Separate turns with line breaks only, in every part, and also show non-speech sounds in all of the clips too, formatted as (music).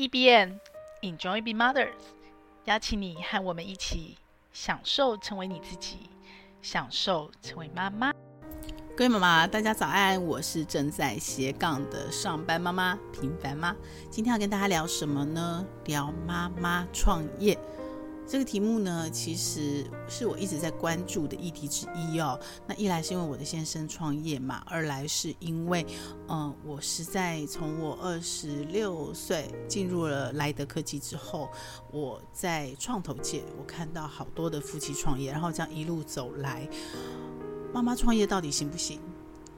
E B N Enjoy Be Mothers，邀请你和我们一起享受成为你自己，享受成为妈妈。
各位妈妈，大家早安！我是正在斜杠的上班妈妈平凡妈。今天要跟大家聊什么呢？聊妈妈创业。这个题目呢，其实是我一直在关注的议题之一哦。那一来是因为我的先生创业嘛，二来是因为，嗯、我实在从我二十六岁进入了莱德科技之后，我在创投界，我看到好多的夫妻创业，然后这样一路走来，妈妈创业到底行不行？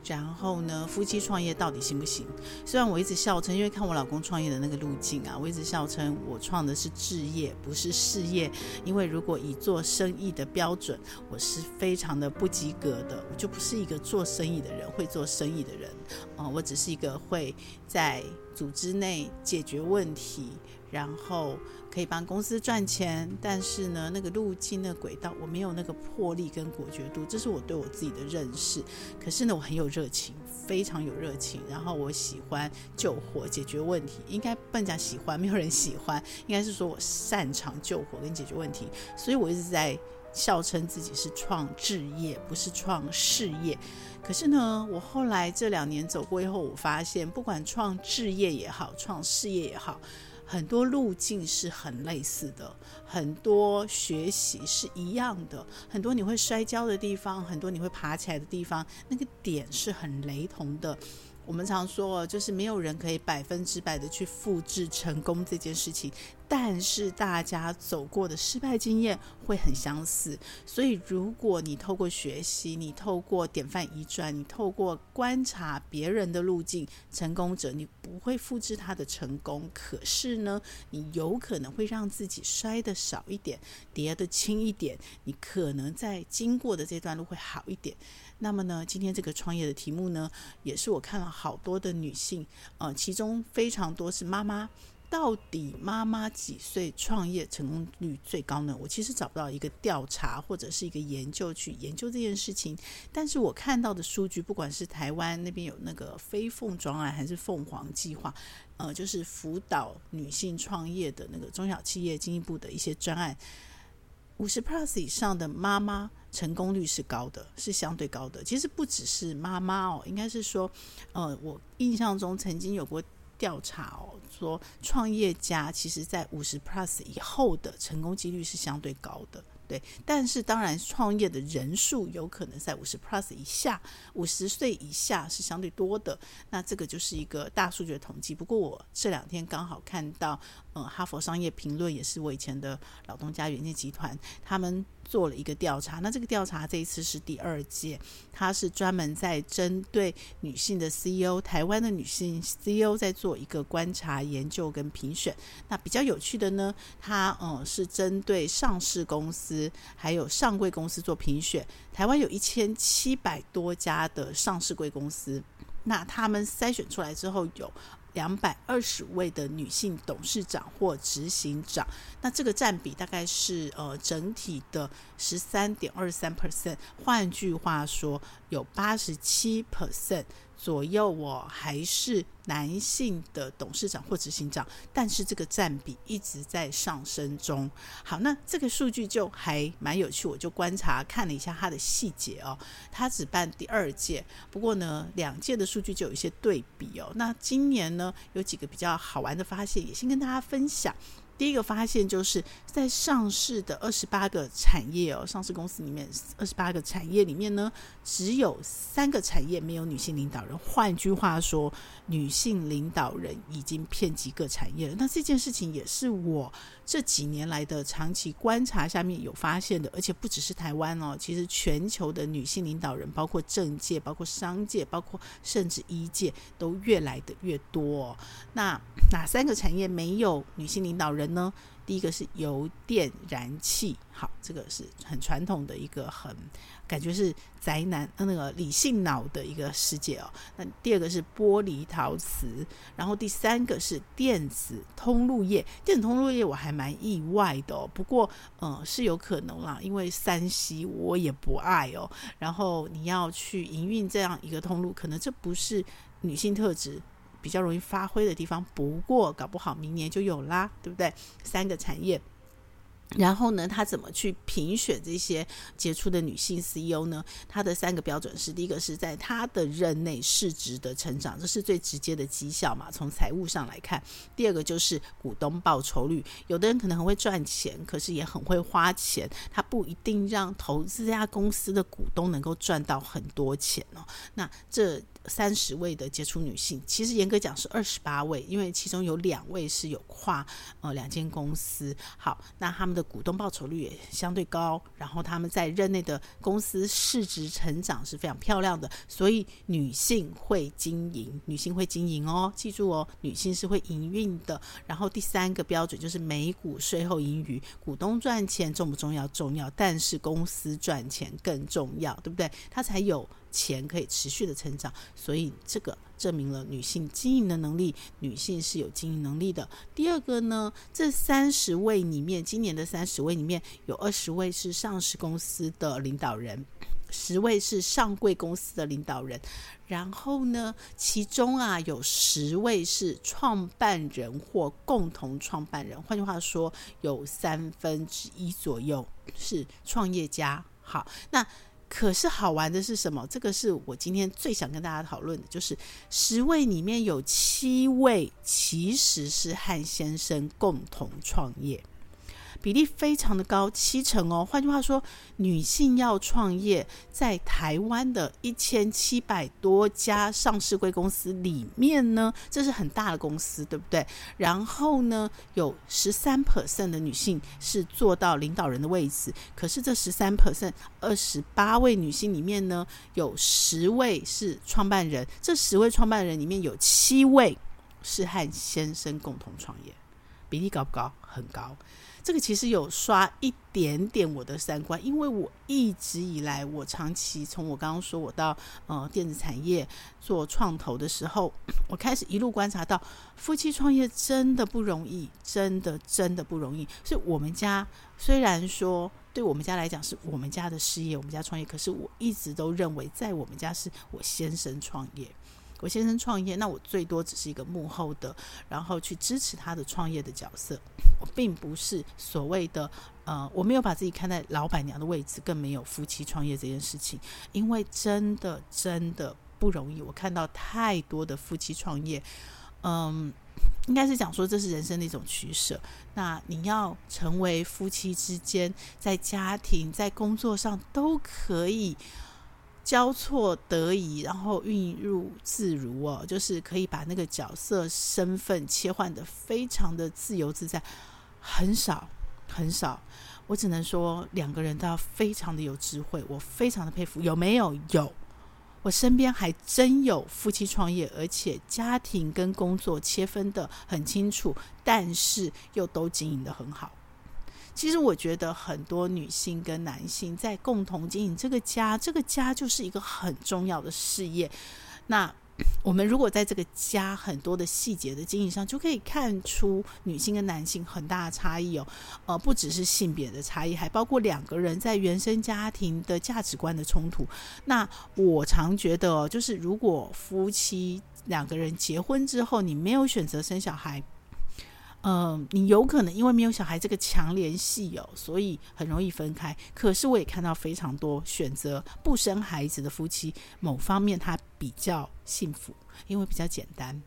然后呢，夫妻创业到底行不行？虽然我一直笑称，因为看我老公创业的那个路径啊，我一直笑称我创的是置业，不是事业。因为如果以做生意的标准，我是非常的不及格的，我就不是一个做生意的人，会做生意的人。啊、我只是一个会在组织内解决问题。然后可以帮公司赚钱，但是呢，那个路径、那轨道，我没有那个魄力跟果决度，这是我对我自己的认识。可是呢，我很有热情，非常有热情。然后我喜欢救火、解决问题，应该不能讲喜欢，没有人喜欢，应该是说我擅长救火跟解决问题。所以我一直在笑称自己是创志业，不是创事业。可是呢，我后来这两年走过以后，我发现，不管创志业也好，创事业也好。很多路径是很类似的，很多学习是一样的，很多你会摔跤的地方，很多你会爬起来的地方，那个点是很雷同的。我们常说，就是没有人可以百分之百的去复制成功这件事情，但是大家走过的失败经验会很相似。所以，如果你透过学习，你透过典范移转，你透过观察别人的路径，成功者你不会复制他的成功，可是呢，你有可能会让自己摔得少一点，跌得轻一点，你可能在经过的这段路会好一点。那么呢，今天这个创业的题目呢，也是我看了好多的女性，呃，其中非常多是妈妈。到底妈妈几岁创业成功率最高呢？我其实找不到一个调查或者是一个研究去研究这件事情。但是我看到的数据，不管是台湾那边有那个飞凤专案，还是凤凰计划，呃，就是辅导女性创业的那个中小企业经济部的一些专案。五十 plus 以上的妈妈成功率是高的，是相对高的。其实不只是妈妈哦，应该是说，呃，我印象中曾经有过调查哦，说创业家其实在五十 plus 以后的成功几率是相对高的。对，但是当然，创业的人数有可能在五十 plus 以下，五十岁以下是相对多的。那这个就是一个大数据的统计。不过我这两天刚好看到，嗯，哈佛商业评论也是我以前的老东家元件集团，他们。做了一个调查，那这个调查这一次是第二届，它是专门在针对女性的 CEO，台湾的女性 CEO 在做一个观察、研究跟评选。那比较有趣的呢，它嗯是针对上市公司还有上柜公司做评选。台湾有一千七百多家的上市柜公司，那他们筛选出来之后有。两百二十位的女性董事长或执行长，那这个占比大概是呃整体的十三点二三 percent。换句话说，有八十七 percent。左右，我还是男性的董事长或执行长，但是这个占比一直在上升中。好，那这个数据就还蛮有趣，我就观察看了一下它的细节哦。它只办第二届，不过呢，两届的数据就有一些对比哦。那今年呢，有几个比较好玩的发现，也先跟大家分享。第一个发现就是在上市的二十八个产业哦，上市公司里面二十八个产业里面呢，只有三个产业没有女性领导人。换句话说，女性领导人已经遍及各产业了。那这件事情也是我这几年来的长期观察下面有发现的，而且不只是台湾哦，其实全球的女性领导人，包括政界、包括商界、包括甚至医界，都越来的越多。那哪三个产业没有女性领导人？呢，第一个是油电燃气，好，这个是很传统的一个很感觉是宅男呃那个理性脑的一个世界哦。那第二个是玻璃陶瓷，然后第三个是电子通路业。电子通路业我还蛮意外的哦，不过嗯是有可能啦，因为三 C 我也不爱哦。然后你要去营运这样一个通路，可能这不是女性特质。比较容易发挥的地方。不过搞不好明年就有啦，对不对？三个产业。然后呢，他怎么去评选这些杰出的女性 CEO 呢？他的三个标准是：第一个是在他的任内市值的成长，这是最直接的绩效嘛，从财务上来看；第二个就是股东报酬率，有的人可能很会赚钱，可是也很会花钱，他不一定让投资家公司的股东能够赚到很多钱哦。那这。三十位的杰出女性，其实严格讲是二十八位，因为其中有两位是有跨呃两间公司。好，那他们的股东报酬率也相对高，然后他们在任内的公司市值成长是非常漂亮的。所以女性会经营，女性会经营哦，记住哦，女性是会营运的。然后第三个标准就是每股税后盈余，股东赚钱重不重要？重要，但是公司赚钱更重要，对不对？它才有。钱可以持续的成长，所以这个证明了女性经营的能力，女性是有经营能力的。第二个呢，这三十位里面，今年的三十位里面有二十位是上市公司的领导人，十位是上柜公司的领导人，然后呢，其中啊有十位是创办人或共同创办人，换句话说，有三分之一左右是创业家。好，那。可是好玩的是什么？这个是我今天最想跟大家讨论的，就是十位里面有七位其实是和先生共同创业。比例非常的高，七成哦。换句话说，女性要创业，在台湾的一千七百多家上市贵公司里面呢，这是很大的公司，对不对？然后呢，有十三 percent 的女性是做到领导人的位置。可是这十三 percent，二十八位女性里面呢，有十位是创办人。这十位创办人里面有七位是和先生共同创业，比例高不高？很高。这个其实有刷一点点我的三观，因为我一直以来，我长期从我刚刚说我到呃电子产业做创投的时候，我开始一路观察到夫妻创业真的不容易，真的真的不容易。所以我们家虽然说对我们家来讲是我们家的事业，我们家创业，可是我一直都认为在我们家是我先生创业。我先生创业，那我最多只是一个幕后的，然后去支持他的创业的角色。我并不是所谓的，呃，我没有把自己看在老板娘的位置，更没有夫妻创业这件事情，因为真的真的不容易。我看到太多的夫妻创业，嗯，应该是讲说这是人生的一种取舍。那你要成为夫妻之间，在家庭、在工作上都可以。交错得宜，然后运入自如哦，就是可以把那个角色身份切换的非常的自由自在，很少很少。我只能说两个人都要非常的有智慧，我非常的佩服。有没有？有。我身边还真有夫妻创业，而且家庭跟工作切分的很清楚，但是又都经营的很好。其实我觉得很多女性跟男性在共同经营这个家，这个家就是一个很重要的事业。那我们如果在这个家很多的细节的经营上，就可以看出女性跟男性很大的差异哦。呃，不只是性别的差异，还包括两个人在原生家庭的价值观的冲突。那我常觉得，就是如果夫妻两个人结婚之后，你没有选择生小孩。呃，你有可能因为没有小孩这个强联系哦，所以很容易分开。可是我也看到非常多选择不生孩子的夫妻，某方面他比较幸福，因为比较简单。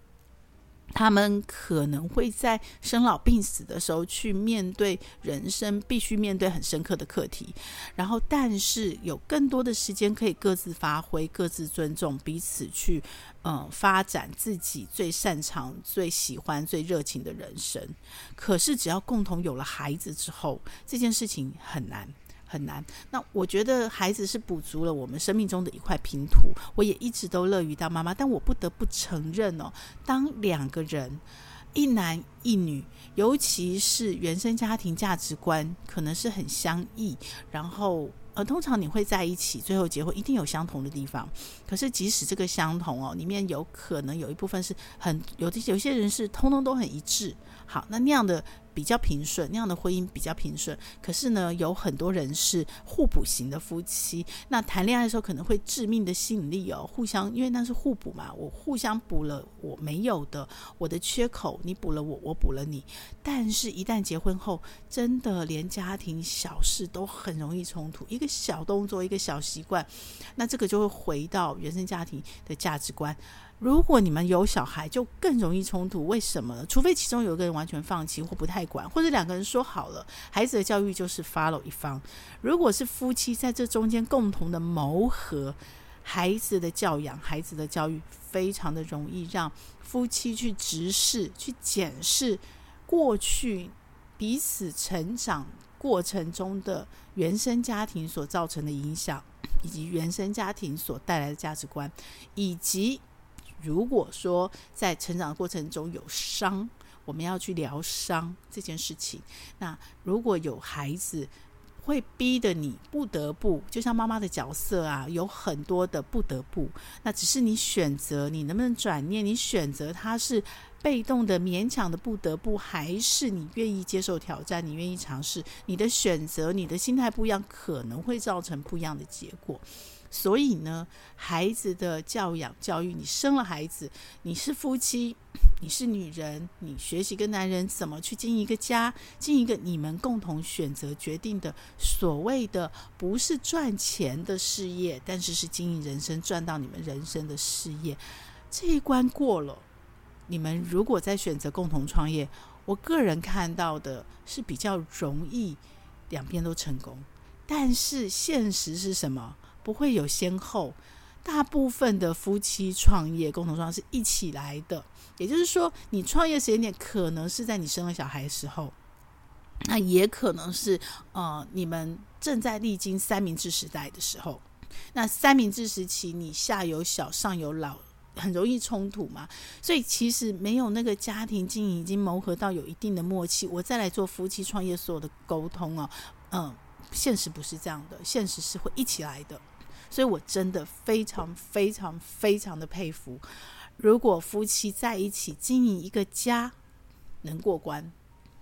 他们可能会在生老病死的时候去面对人生必须面对很深刻的课题，然后但是有更多的时间可以各自发挥、各自尊重彼此去，嗯，发展自己最擅长、最喜欢、最热情的人生。可是只要共同有了孩子之后，这件事情很难。很难。那我觉得孩子是补足了我们生命中的一块拼图。我也一直都乐于当妈妈，但我不得不承认哦，当两个人一男一女，尤其是原生家庭价值观可能是很相异，然后呃，通常你会在一起，最后结婚一定有相同的地方。可是即使这个相同哦，里面有可能有一部分是很有的，有些人是通通都很一致。好，那那样的比较平顺，那样的婚姻比较平顺。可是呢，有很多人是互补型的夫妻，那谈恋爱的时候可能会致命的吸引力哦，互相因为那是互补嘛，我互相补了我没有的，我的缺口，你补了我，我补了你。但是，一旦结婚后，真的连家庭小事都很容易冲突，一个小动作，一个小习惯，那这个就会回到原生家庭的价值观。如果你们有小孩，就更容易冲突。为什么呢？除非其中有一个人完全放弃或不太管，或者两个人说好了，孩子的教育就是 follow 一方。如果是夫妻在这中间共同的谋合，孩子的教养、孩子的教育，非常的容易让夫妻去直视、去检视过去彼此成长过程中的原生家庭所造成的影响，以及原生家庭所带来的价值观，以及。如果说在成长的过程中有伤，我们要去疗伤这件事情。那如果有孩子会逼得你不得不，就像妈妈的角色啊，有很多的不得不。那只是你选择，你能不能转念？你选择他是被动的、勉强的不得不，还是你愿意接受挑战？你愿意尝试？你的选择，你的心态不一样，可能会造成不一样的结果。所以呢，孩子的教养教育，你生了孩子，你是夫妻，(clears throat) 你是女人，你学习跟男人怎么去经营一个家，经营一个你们共同选择决定的所谓的不是赚钱的事业，但是是经营人生赚到你们人生的事业，这一关过了，你们如果再选择共同创业，我个人看到的是比较容易两边都成功，但是现实是什么？不会有先后，大部分的夫妻创业、共同创业是一起来的。也就是说，你创业时间点可能是在你生了小孩的时候，那也可能是呃你们正在历经三明治时代的时候。那三明治时期，你下有小，上有老，很容易冲突嘛。所以其实没有那个家庭经营已经磨合到有一定的默契，我再来做夫妻创业所有的沟通哦，嗯，现实不是这样的，现实是会一起来的。所以我真的非常非常非常的佩服，如果夫妻在一起经营一个家，能过关，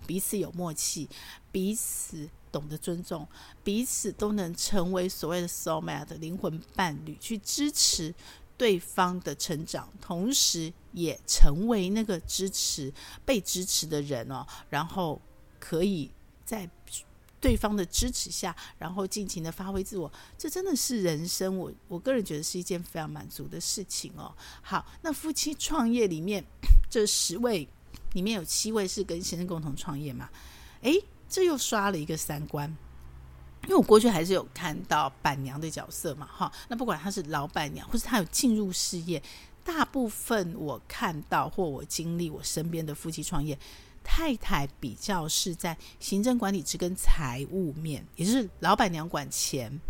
彼此有默契，彼此懂得尊重，彼此都能成为所谓的 soul mate 的灵魂伴侣，去支持对方的成长，同时也成为那个支持被支持的人哦，然后可以在。对方的支持下，然后尽情的发挥自我，这真的是人生。我我个人觉得是一件非常满足的事情哦。好，那夫妻创业里面这十位里面有七位是跟先生共同创业嘛？诶，这又刷了一个三观，因为我过去还是有看到板娘的角色嘛。哈，那不管她是老板娘，或是她有进入事业，大部分我看到或我经历我身边的夫妻创业。太太比较是在行政管理职跟财务面，也就是老板娘管钱。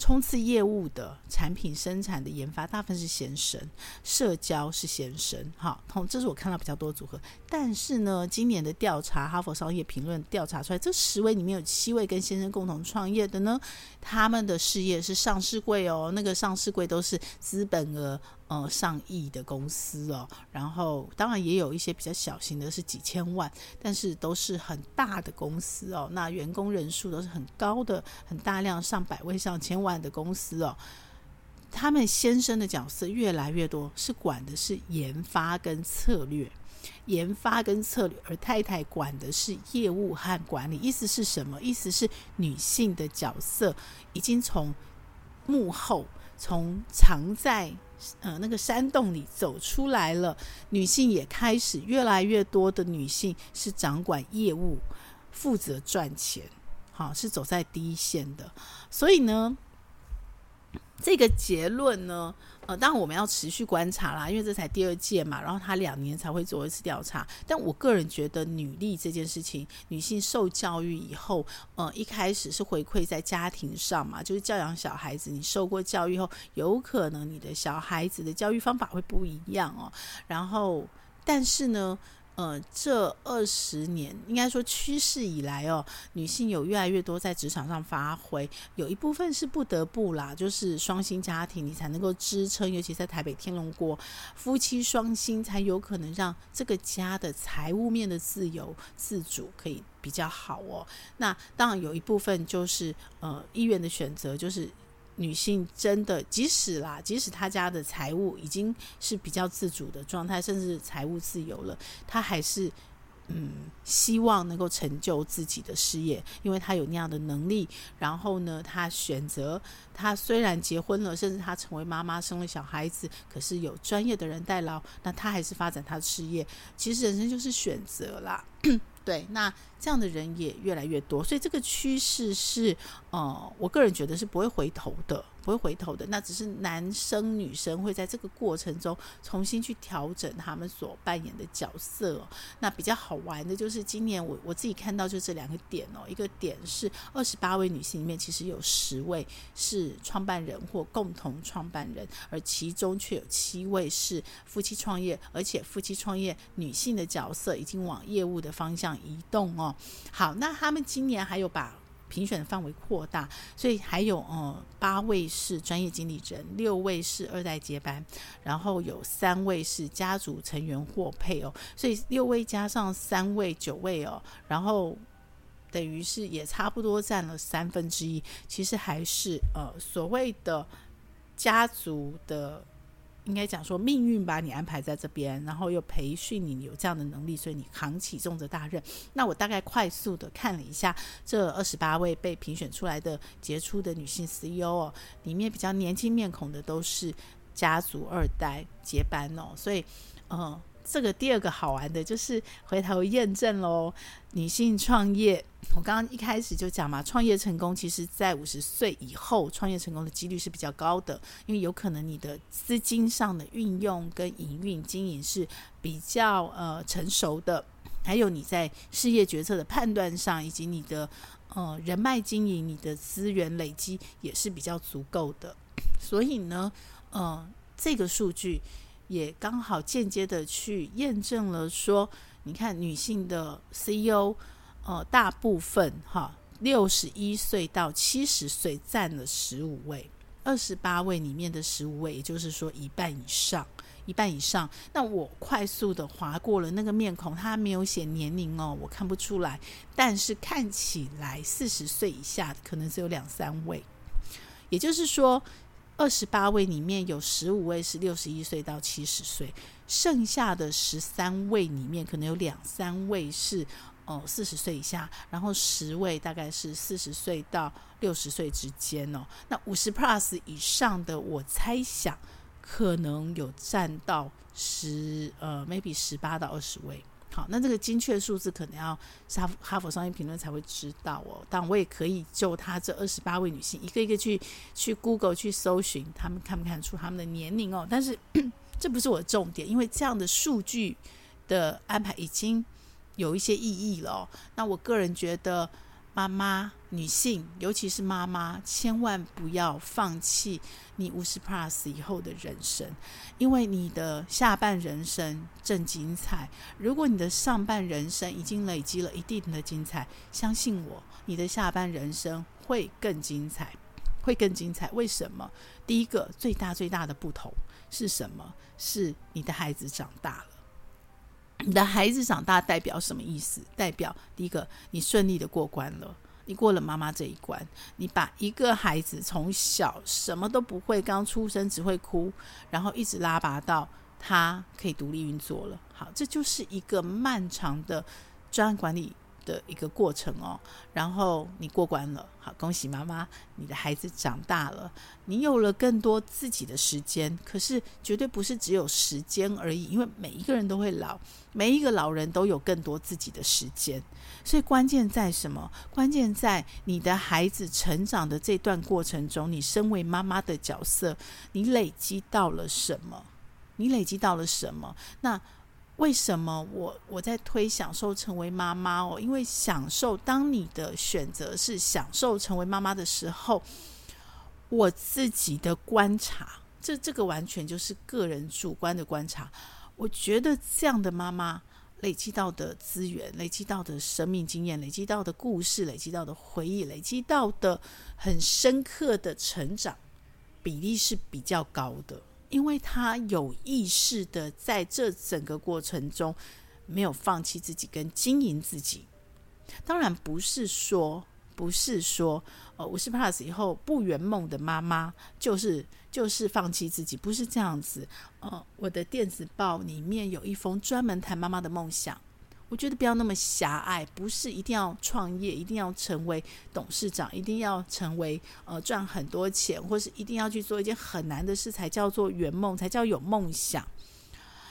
冲刺业务的产品生产的研发，大部分是先生；社交是先生。好，这是我看到比较多组合。但是呢，今年的调查，《哈佛商业评论》调查出来，这十位里面有七位跟先生共同创业的呢，他们的事业是上市柜哦，那个上市柜都是资本额呃上亿的公司哦。然后当然也有一些比较小型的，是几千万，但是都是很大的公司哦。那员工人数都是很高的，很大量，上百位、上千万的公司哦。他们先生的角色越来越多，是管的是研发跟策略。研发跟策略，而太太管的是业务和管理。意思是什么？意思是女性的角色已经从幕后，从藏在呃那个山洞里走出来了。女性也开始越来越多的女性是掌管业务，负责赚钱，好，是走在第一线的。所以呢，这个结论呢。呃，当然我们要持续观察啦，因为这才第二届嘛，然后他两年才会做一次调查。但我个人觉得，女力这件事情，女性受教育以后，呃，一开始是回馈在家庭上嘛，就是教养小孩子。你受过教育后，有可能你的小孩子的教育方法会不一样哦。然后，但是呢，呃，这二十年应该说趋势以来哦，女性有越来越多在职场上发挥，有一部分是不得不啦，就是双薪家庭你才能够支撑，尤其在台北天龙国，夫妻双薪才有可能让这个家的财务面的自由自主可以比较好哦。那当然有一部分就是呃意愿的选择，就是。女性真的，即使啦，即使她家的财务已经是比较自主的状态，甚至财务自由了，她还是嗯希望能够成就自己的事业，因为她有那样的能力。然后呢，她选择，她虽然结婚了，甚至她成为妈妈，生了小孩子，可是有专业的人代劳，那她还是发展她的事业。其实人生就是选择啦。(coughs) 对，那这样的人也越来越多，所以这个趋势是，呃，我个人觉得是不会回头的。不会回头的，那只是男生女生会在这个过程中重新去调整他们所扮演的角色哦。那比较好玩的就是今年我我自己看到就这两个点哦，一个点是二十八位女性里面其实有十位是创办人或共同创办人，而其中却有七位是夫妻创业，而且夫妻创业女性的角色已经往业务的方向移动哦。好，那他们今年还有把。评选范围扩大，所以还有呃八位是专业经理人，六位是二代接班，然后有三位是家族成员获配哦，所以六位加上三位九位哦，然后等于是也差不多占了三分之一，其实还是呃所谓的家族的。应该讲说，命运把你安排在这边，然后又培训你有这样的能力，所以你扛起重责大任。那我大概快速的看了一下这二十八位被评选出来的杰出的女性 CEO 哦，里面比较年轻面孔的都是家族二代接班哦，所以，嗯。这个第二个好玩的就是回头验证喽，女性创业，我刚刚一开始就讲嘛，创业成功其实在五十岁以后创业成功的几率是比较高的，因为有可能你的资金上的运用跟营运经营是比较呃成熟的，还有你在事业决策的判断上，以及你的呃人脉经营、你的资源累积也是比较足够的，所以呢，呃，这个数据。也刚好间接的去验证了说，你看女性的 CEO，呃，大部分哈，六十一岁到七十岁占了十五位，二十八位里面的十五位，也就是说一半以上，一半以上。那我快速的划过了那个面孔，他没有写年龄哦，我看不出来，但是看起来四十岁以下的可能只有两三位，也就是说。二十八位里面有十五位是六十一岁到七十岁，剩下的十三位里面可能有两三位是哦四十岁以下，然后十位大概是四十岁到六十岁之间哦。那五十 plus 以上的，我猜想可能有占到十呃 maybe 十八到二十位。好，那这个精确数字可能要哈哈佛商业评论才会知道哦。但我也可以就他这二十八位女性一个一个去去 Google 去搜寻，他们看不看出他们的年龄哦？但是 (clears throat) 这不是我的重点，因为这样的数据的安排已经有一些意义了哦。那我个人觉得。妈妈，女性，尤其是妈妈，千万不要放弃你五十 plus 以后的人生，因为你的下半人生正精彩。如果你的上半人生已经累积了一定的精彩，相信我，你的下半人生会更精彩，会更精彩。为什么？第一个最大最大的不同是什么？是你的孩子长大了。你的孩子长大代表什么意思？代表第一个，你顺利的过关了，你过了妈妈这一关，你把一个孩子从小什么都不会，刚出生只会哭，然后一直拉拔到他可以独立运作了。好，这就是一个漫长的专案管理的一个过程哦，然后你过关了，好，恭喜妈妈，你的孩子长大了，你有了更多自己的时间。可是绝对不是只有时间而已，因为每一个人都会老，每一个老人都有更多自己的时间。所以关键在什么？关键在你的孩子成长的这段过程中，你身为妈妈的角色，你累积到了什么？你累积到了什么？那。为什么我我在推享受成为妈妈哦？因为享受，当你的选择是享受成为妈妈的时候，我自己的观察，这这个完全就是个人主观的观察。我觉得这样的妈妈累积到的资源、累积到的生命经验、累积到的故事、累积到的回忆、累积到的很深刻的成长比例是比较高的，因为他有意识的在这整个过程中没有放弃自己跟经营自己。当然不是说，不是说，呃，五十 plus 以后不圆梦的妈妈就是就是放弃自己，不是这样子。呃，我的电子报里面有一封专门谈妈妈的梦想，我觉得不要那么狭隘，不是一定要创业，一定要成为董事长，一定要成为呃赚很多钱，或是一定要去做一件很难的事才叫做圆梦，才叫有梦想。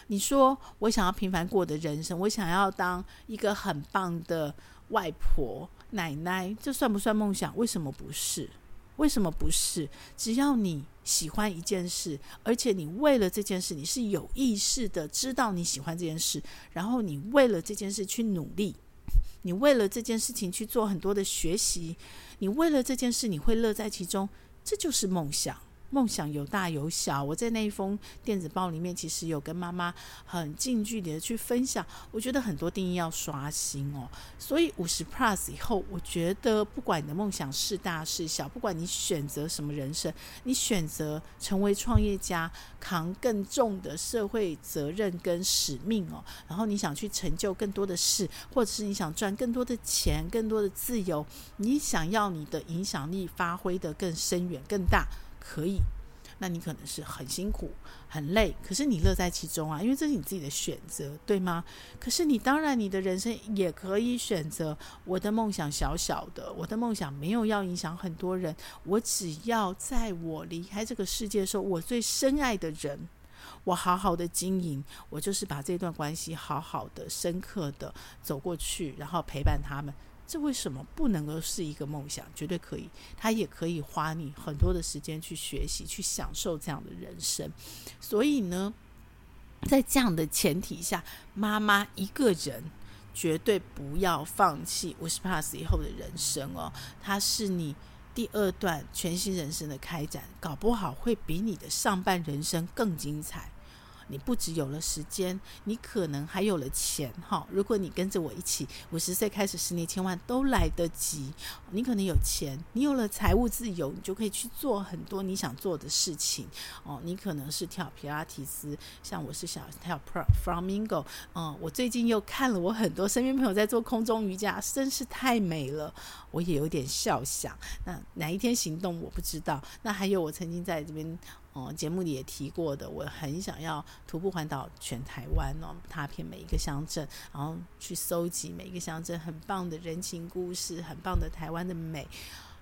你说我想要平凡过的人生，我想要当一个很棒的。外婆、奶奶，这算不算梦想？为什么不是？为什么不是？只要你喜欢一件事，而且你为了这件事，你是有意识的知道你喜欢这件事，然后你为了这件事去努力，你为了这件事情去做很多的学习，你为了这件事你会乐在其中，这就是梦想。梦想有大有小，我在那一封电子报里面，其实有跟妈妈很近距离的去分享。我觉得很多定义要刷新哦，所以五十 plus 以后，我觉得不管你的梦想是大是小，不管你选择什么人生，你选择成为创业家，扛更重的社会责任跟使命哦，然后你想去成就更多的事，或者是你想赚更多的钱、更多的自由，你想要你的影响力发挥得更深远、更大。可以，那你可能是很辛苦、很累，可是你乐在其中啊，因为这是你自己的选择，对吗？可是你当然，你的人生也可以选择，我的梦想小小的，我的梦想没有要影响很多人，我只要在我离开这个世界的时候，我最深爱的人，我好好的经营，我就是把这段关系好好的、深刻的走过去，然后陪伴他们。这为什么不能够是一个梦想？绝对可以，他也可以花你很多的时间去学习、去享受这样的人生。所以呢，在这样的前提下，妈妈一个人绝对不要放弃五十 plus 以后的人生哦。它是你第二段全新人生的开展，搞不好会比你的上半人生更精彩。你不只有了时间，你可能还有了钱哈。如果你跟着我一起，五十岁开始十年千万都来得及。你可能有钱，你有了财务自由，你就可以去做很多你想做的事情哦。你可能是跳皮拉提斯，像我是想跳 Flamingo。嗯，我最近又看了我很多身边朋友在做空中瑜伽，真是太美了，我也有点笑想。那哪一天行动我不知道。那还有我曾经在这边。哦，节目里也提过的，我很想要徒步环岛全台湾哦，踏遍每一个乡镇，然后去搜集每一个乡镇很棒的人情故事，很棒的台湾的美，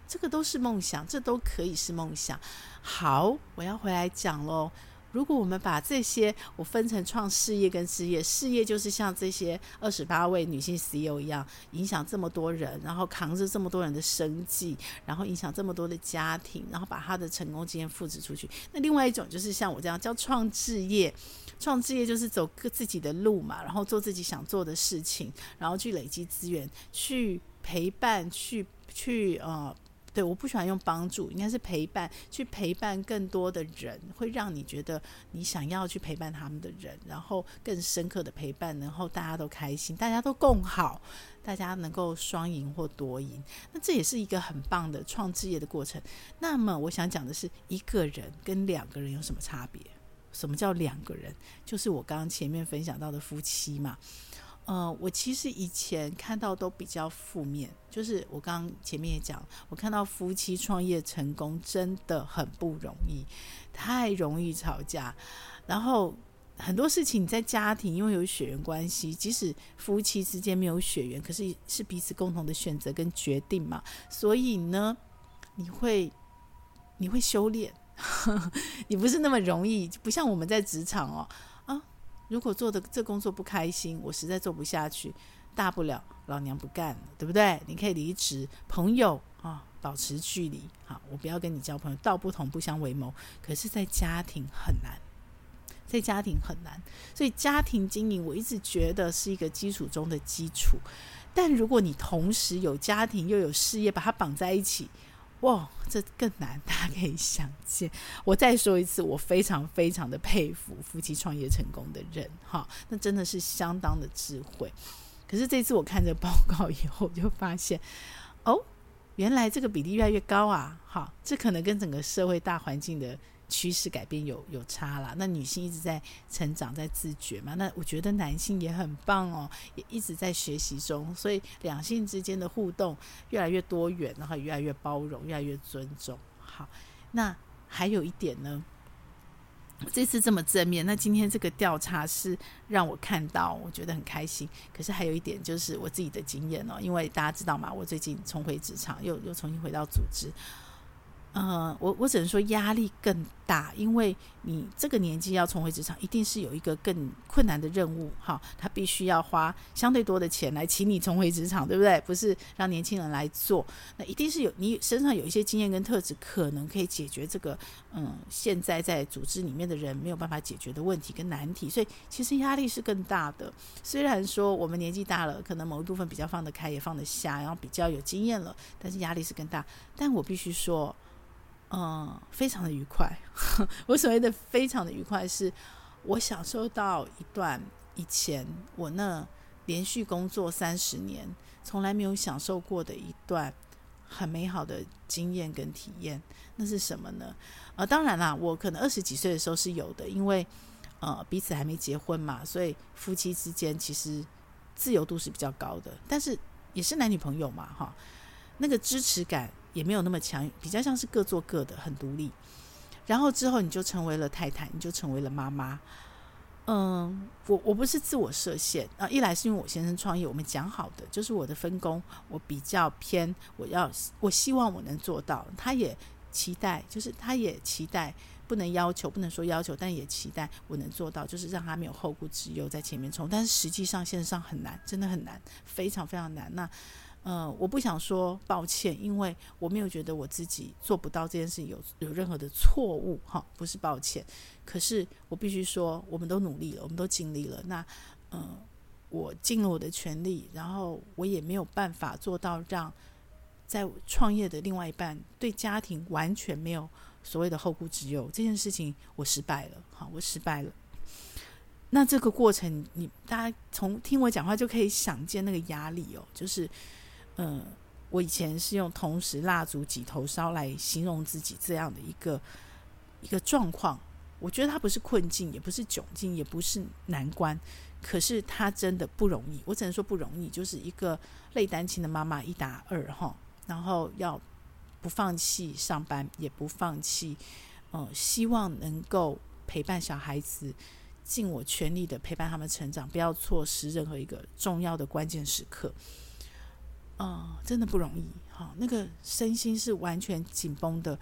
这个都是梦想，这都可以是梦想。好，我要回来讲喽。如果我们把这些我分成创事业跟事业，事业就是像这些二十八位女性 CEO 一样，影响这么多人，然后扛着这么多人的生计，然后影响这么多的家庭，然后把他的成功经验复制出去。那另外一种就是像我这样叫创置业，创置业就是走自己的路嘛，然后做自己想做的事情，然后去累积资源，去陪伴，去去呃。对，我不喜欢用帮助，应该是陪伴，去陪伴更多的人，会让你觉得你想要去陪伴他们的人，然后更深刻的陪伴，然后大家都开心，大家都共好，大家能够双赢或多赢，那这也是一个很棒的创志业的过程。那么我想讲的是，一个人跟两个人有什么差别？什么叫两个人？就是我刚刚前面分享到的夫妻嘛。呃，我其实以前看到都比较负面，就是我刚前面也讲，我看到夫妻创业成功真的很不容易，太容易吵架，然后很多事情你在家庭因为有血缘关系，即使夫妻之间没有血缘，可是是彼此共同的选择跟决定嘛，所以呢，你会你会修炼，(laughs) 你不是那么容易，不像我们在职场哦。如果做的这工作不开心，我实在做不下去，大不了老娘不干了，对不对？你可以离职，朋友啊，保持距离，好，我不要跟你交朋友，道不同不相为谋。可是，在家庭很难，在家庭很难，所以家庭经营，我一直觉得是一个基础中的基础。但如果你同时有家庭又有事业，把它绑在一起，哇，这更难，大家可以想见。我再说一次，我非常非常的佩服夫妻创业成功的人，哈，那真的是相当的智慧。可是这次我看这报告以后，就发现，哦，原来这个比例越来越高啊，哈，这可能跟整个社会大环境的。趋势改变有有差啦，那女性一直在成长，在自觉嘛。那我觉得男性也很棒哦，也一直在学习中。所以两性之间的互动越来越多元，然后越来越包容，越来越尊重。好，那还有一点呢，这次这么正面，那今天这个调查是让我看到，我觉得很开心。可是还有一点就是我自己的经验哦，因为大家知道嘛，我最近重回职场，又又重新回到组织。呃，我我只能说压力更大，因为你这个年纪要重回职场，一定是有一个更困难的任务，哈，他必须要花相对多的钱来请你重回职场，对不对？不是让年轻人来做，那一定是有你身上有一些经验跟特质，可能可以解决这个，嗯，现在在组织里面的人没有办法解决的问题跟难题，所以其实压力是更大的。虽然说我们年纪大了，可能某一部分比较放得开，也放得下，然后比较有经验了，但是压力是更大。但我必须说。嗯，非常的愉快。(laughs) 我所谓的非常的愉快，是我享受到一段以前我那连续工作三十年从来没有享受过的一段很美好的经验跟体验。那是什么呢？呃，当然啦，我可能二十几岁的时候是有的，因为呃彼此还没结婚嘛，所以夫妻之间其实自由度是比较高的，但是也是男女朋友嘛，哈，那个支持感。也没有那么强，比较像是各做各的，很独立。然后之后你就成为了太太，你就成为了妈妈。嗯，我我不是自我设限啊，一来是因为我先生创业，我们讲好的，就是我的分工，我比较偏，我要我希望我能做到，他也期待，就是他也期待，不能要求，不能说要求，但也期待我能做到，就是让他没有后顾之忧在前面冲。但是实际上现实上很难，真的很难，非常非常难。那。嗯，我不想说抱歉，因为我没有觉得我自己做不到这件事有有任何的错误，哈，不是抱歉。可是我必须说，我们都努力了，我们都尽力了。那，嗯，我尽了我的全力，然后我也没有办法做到让在创业的另外一半对家庭完全没有所谓的后顾之忧。这件事情我失败了，好，我失败了。那这个过程，你大家从听我讲话就可以想见那个压力哦，就是。嗯，我以前是用同时蜡烛几头烧来形容自己这样的一个一个状况。我觉得它不是困境，也不是窘境，也不是难关，可是它真的不容易。我只能说不容易，就是一个累单亲的妈妈一打二哈，然后要不放弃上班，也不放弃，嗯，希望能够陪伴小孩子，尽我全力的陪伴他们成长，不要错失任何一个重要的关键时刻。哦，真的不容易哈、那个身心是完全紧绷的。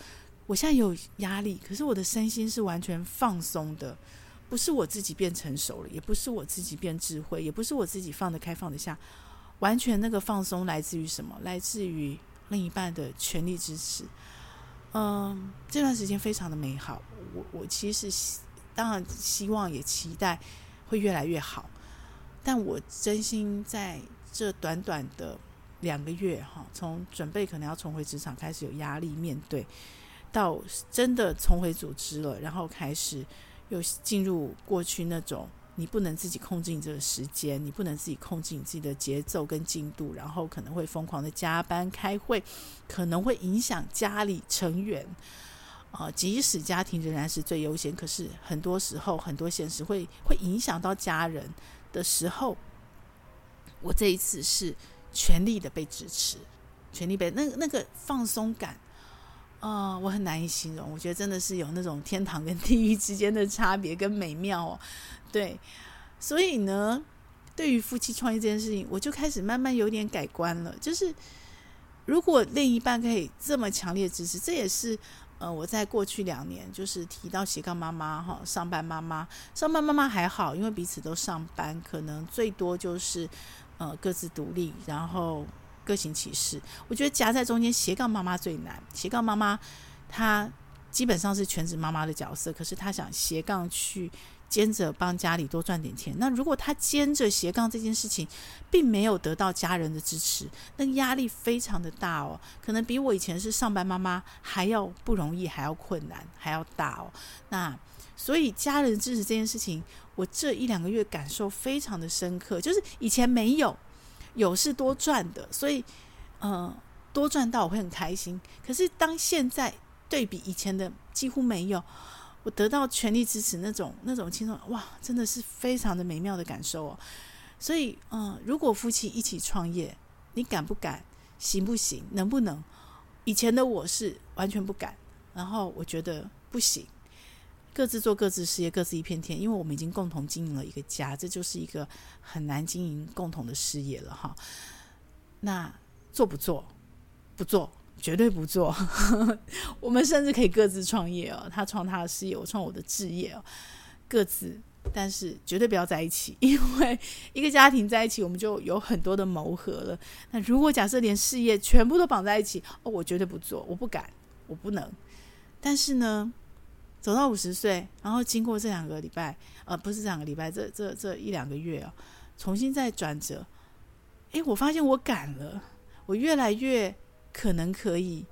我现在有压力，可是我的身心是完全放松的。不是我自己变成熟了，也不是我自己变智慧，也不是我自己放得开放得下。完全那个放松来自于什么？来自于另一半的全力支持。嗯，这段时间非常的美好。我我其实当然希望也期待会越来越好，但我真心在这短短的。两个月哈，从准备可能要重回职场开始有压力面对，到真的重回组织了，然后开始又进入过去那种你不能自己控制你这个时间，你不能自己控制你自己的节奏跟进度，然后可能会疯狂的加班开会，可能会影响家里成员啊、即使家庭仍然是最优先，可是很多时候很多现实会会影响到家人的时候，我这一次是。全力的被支持，全力被那那个放松感啊、我很难以形容。我觉得真的是有那种天堂跟地狱之间的差别跟美妙哦。对，所以呢，对于夫妻创业这件事情，我就开始慢慢有点改观了。就是如果另一半可以这么强烈支持，这也是呃我在过去两年就是提到斜杠妈妈哈，上班妈妈，上班妈妈还好，因为彼此都上班，可能最多就是。呃，各自独立，然后各行其事。我觉得夹在中间斜杠妈妈最难。斜杠妈妈她基本上是全职妈妈的角色，可是她想斜杠去兼着帮家里多赚点钱。那如果他兼着斜杠这件事情，并没有得到家人的支持，那压力非常的大哦，可能比我以前是上班妈妈还要不容易，还要困难，还要大哦。那所以家人支持这件事情，我这一两个月感受非常的深刻，就是以前没有，有是多赚的，所以嗯。多赚到我会很开心，可是当现在对比以前的几乎没有，我得到全力支持那种那种轻松，哇，真的是非常的美妙的感受哦。所以，嗯，如果夫妻一起创业，你敢不敢？行不行？能不能？以前的我是完全不敢，然后我觉得不行，各自做各自事业，各自一片天，因为我们已经共同经营了一个家，这就是一个很难经营共同的事业了哈。那做不做？不做，绝对不做。(laughs) 我们甚至可以各自创业哦，他创他的事业，我创我的置业哦，各自，但是绝对不要在一起，(laughs) 因为一个家庭在一起，我们就有很多的磨合了。那如果假设连事业全部都绑在一起，哦，我绝对不做，我不敢，我不能。但是呢，走到五十岁，然后经过这两个礼拜，呃，不是两个礼拜，这这这一两个月啊，重新再转折，诶，我发现我敢了，我越来越。可能可以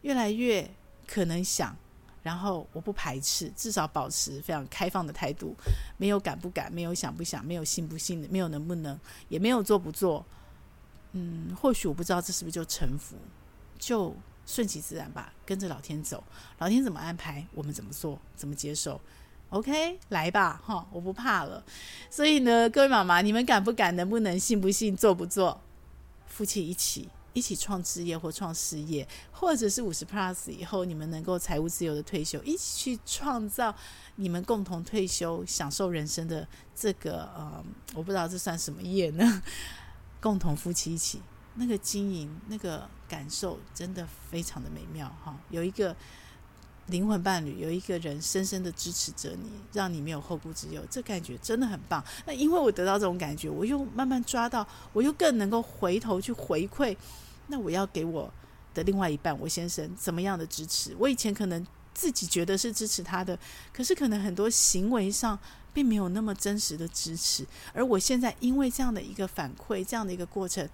越来越可能想，然后我不排斥，至少保持非常开放的态度，没有敢不敢，没有想不想，没有信不信，没有能不能，也没有做不做。嗯，或许我不知道这是不是就臣服，就顺其自然吧，跟着老天走，老天怎么安排，我们怎么做，怎么接受。OK，来吧，哈，我不怕了。所以呢，各位妈妈，你们敢不敢，能不能，信不信，做不做，夫妻一起。一起创事业或创事业，或者是五十 plus 以后，你们能够财务自由的退休，一起去创造你们共同退休、享受人生的这个呃，我不知道这算什么业呢？(laughs) 共同夫妻一起那个经营，那个感受真的非常的美妙哈，有一个。灵魂伴侣有一个人深深的支持着你，让你没有后顾之忧，这感觉真的很棒。那因为我得到这种感觉，我又慢慢抓到，我又更能够回头去回馈。那我要给我的另外一半，我先生怎么样的支持？我以前可能自己觉得是支持他的，可是可能很多行为上并没有那么真实的支持。而我现在因为这样的一个反馈，这样的一个过程，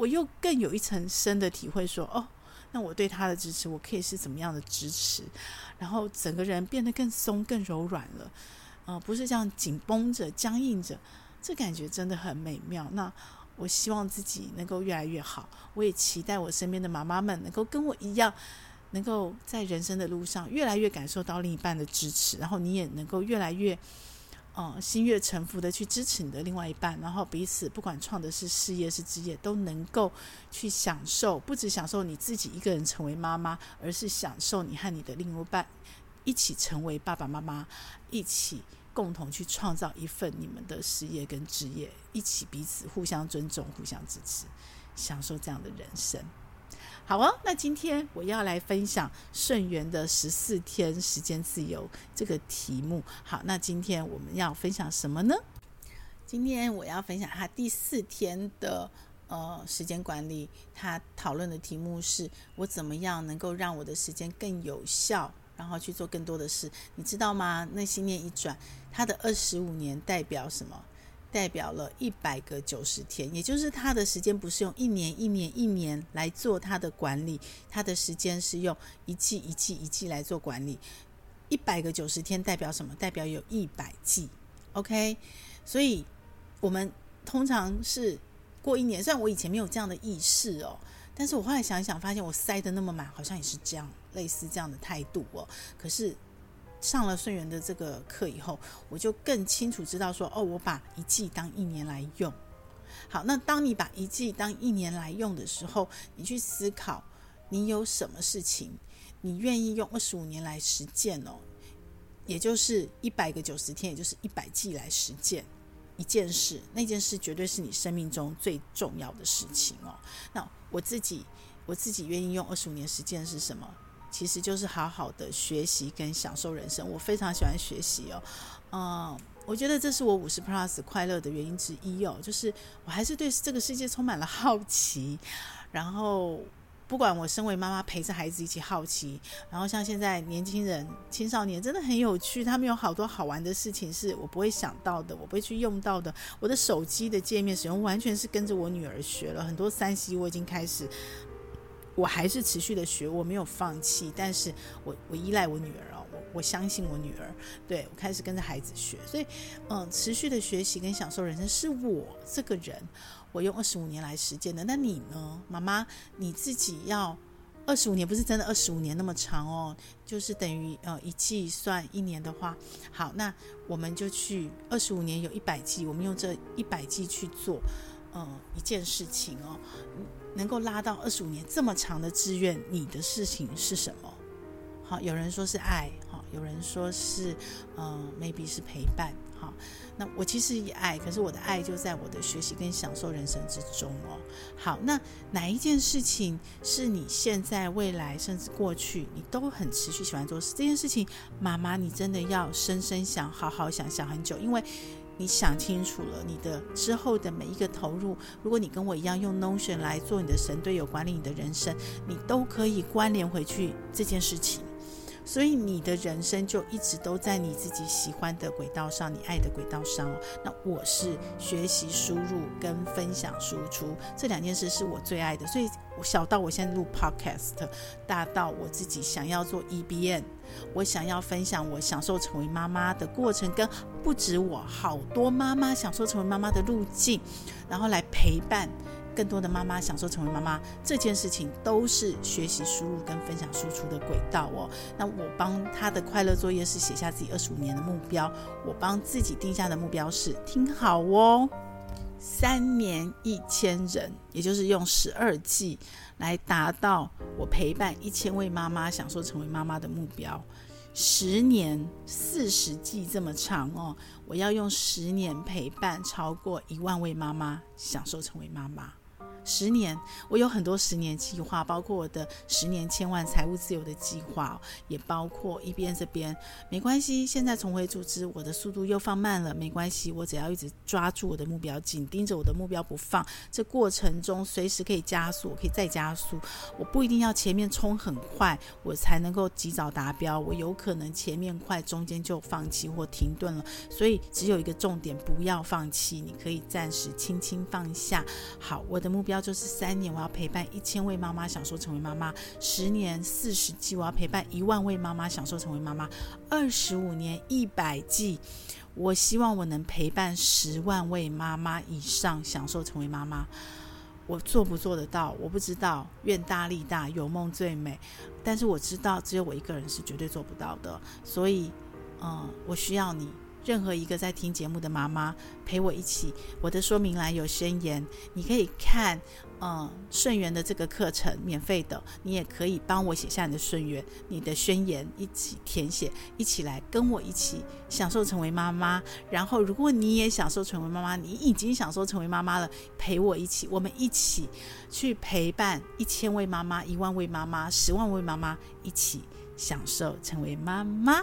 我又更有一层深的体会说，哦。那我对他的支持，我可以是怎么样的支持？然后整个人变得更松、更柔软了，呃，不是这样紧绷着、僵硬着，这感觉真的很美妙。那我希望自己能够越来越好，我也期待我身边的妈妈们能够跟我一样，能够在人生的路上越来越感受到另一半的支持，然后你也能够越来越。嗯，心悦诚服的去支持你的另外一半，然后彼此不管创的是事业是职业，都能够去享受，不只享受你自己一个人成为妈妈，而是享受你和你的另一半一起成为爸爸妈妈，一起共同去创造一份你们的事业跟职业，一起彼此互相尊重、互相支持，享受这样的人生。好哦，那今天我要来分享顺缘的十四天时间自由这个题目。好，那今天我们要分享什么呢？今天我要分享他第四天的呃时间管理，他讨论的题目是我怎么样能够让我的时间更有效，然后去做更多的事。你知道吗？那心念一转，他的二十五年代表什么？代表了一百个九十天，也就是他的时间不是用一年一年一年来做他的管理，他的时间是用一季一季一季来做管理。一百个九十天代表什么？代表有一百季，OK？所以我们通常是过一年，虽然我以前没有这样的意识哦，但是我后来想一想，发现我塞得那么满，好像也是这样，类似这样的态度哦。可是。上了顺源的这个课以后，我就更清楚知道说，哦，我把一季当一年来用。好，那当你把一季当一年来用的时候，你去思考，你有什么事情，你愿意用二十五年来实践哦，也就是一百个九十天，也就是一百季来实践一件事，那件事绝对是你生命中最重要的事情哦。那我自己，我自己愿意用二十五年实践是什么？其实就是好好的学习跟享受人生，我非常喜欢学习哦，嗯，我觉得这是我五十 plus 快乐的原因之一哦，就是我还是对这个世界充满了好奇，然后不管我身为妈妈陪着孩子一起好奇，然后像现在年轻人、青少年真的很有趣，他们有好多好玩的事情是我不会想到的，我不会去用到的。我的手机的界面使用完全是跟着我女儿学了很多三 C，我已经开始，我还是持续的学，我没有放弃，但是我我依赖我女儿哦，我我相信我女儿，对，我开始跟着孩子学，所以嗯，持续的学习跟享受人生是我这个人。我用二十五年来实践的，那你呢，妈妈？你自己要二十五年，不是真的二十五年那么长哦，就是等于呃一季算一年的话，好，那我们就去二十五年有一百季，我们用这一百季去做，嗯一件事情哦，能够拉到二十五年这么长的志愿，你的事情是什么？好，有人说是爱，好，有人说是呃 maybe 是陪伴。好，那我其实也爱，可是我的爱就在我的学习跟享受人生之中哦。好，那哪一件事情是你现在、未来甚至过去你都很持续喜欢做事？这件事情，妈妈你真的要深深想，好好想想很久，因为你想清楚了，你的之后的每一个投入，如果你跟我一样用 Notion 来做你的神队友管理你的人生，你都可以关联回去这件事情。所以你的人生就一直都在你自己喜欢的轨道上，你爱的轨道上。那我是学习输入跟分享输出这两件事是我最爱的。所以我小到我现在录 Podcast，大到我自己想要做 EBN，我想要分享我享受成为妈妈的过程，跟不止我好多妈妈享受成为妈妈的路径，然后来陪伴。更多的妈妈享受成为妈妈这件事情，都是学习输入跟分享输出的轨道哦。那我帮他的快乐作业是写下自己二十五年的目标，我帮自己定下的目标是听好哦，三年一千人，也就是用十二季来达到我陪伴一千位妈妈享受成为妈妈的目标。十年四十季这么长哦，我要用十年陪伴超过一万位妈妈享受成为妈妈。十年，我有很多十年计划，包括我的十年千万财务自由的计划，也包括一边这边没关系。现在重回组织，我的速度又放慢了，没关系，我只要一直抓住我的目标，紧盯着我的目标不放。这过程中随时可以加速，我可以再加速。我不一定要前面冲很快，我才能够及早达标。我有可能前面快，中间就放弃或停顿了。所以只有一个重点，不要放弃。你可以暂时轻轻放下。好，我的目标。就是三年，我要陪伴一千位妈妈享受成为妈妈；十年四十季，我要陪伴一万位妈妈享受成为妈妈；二十五年一百季，我希望我能陪伴十万位妈妈以上享受成为妈妈。我做不做得到？我不知道。愿大利大，有梦最美。但是我知道，只有我一个人是绝对做不到的。所以，嗯，我需要你。任何一个在听节目的妈妈陪我一起，我的说明栏有宣言，你可以看，嗯，顺缘的这个课程免费的，你也可以帮我写下你的顺缘，你的宣言一起填写，一起来跟我一起享受成为妈妈。然后，如果你也享受成为妈妈，你已经享受成为妈妈了，陪我一起，我们一起去陪伴一千位妈妈、一万位妈妈、十万位妈妈，一起享受成为妈妈。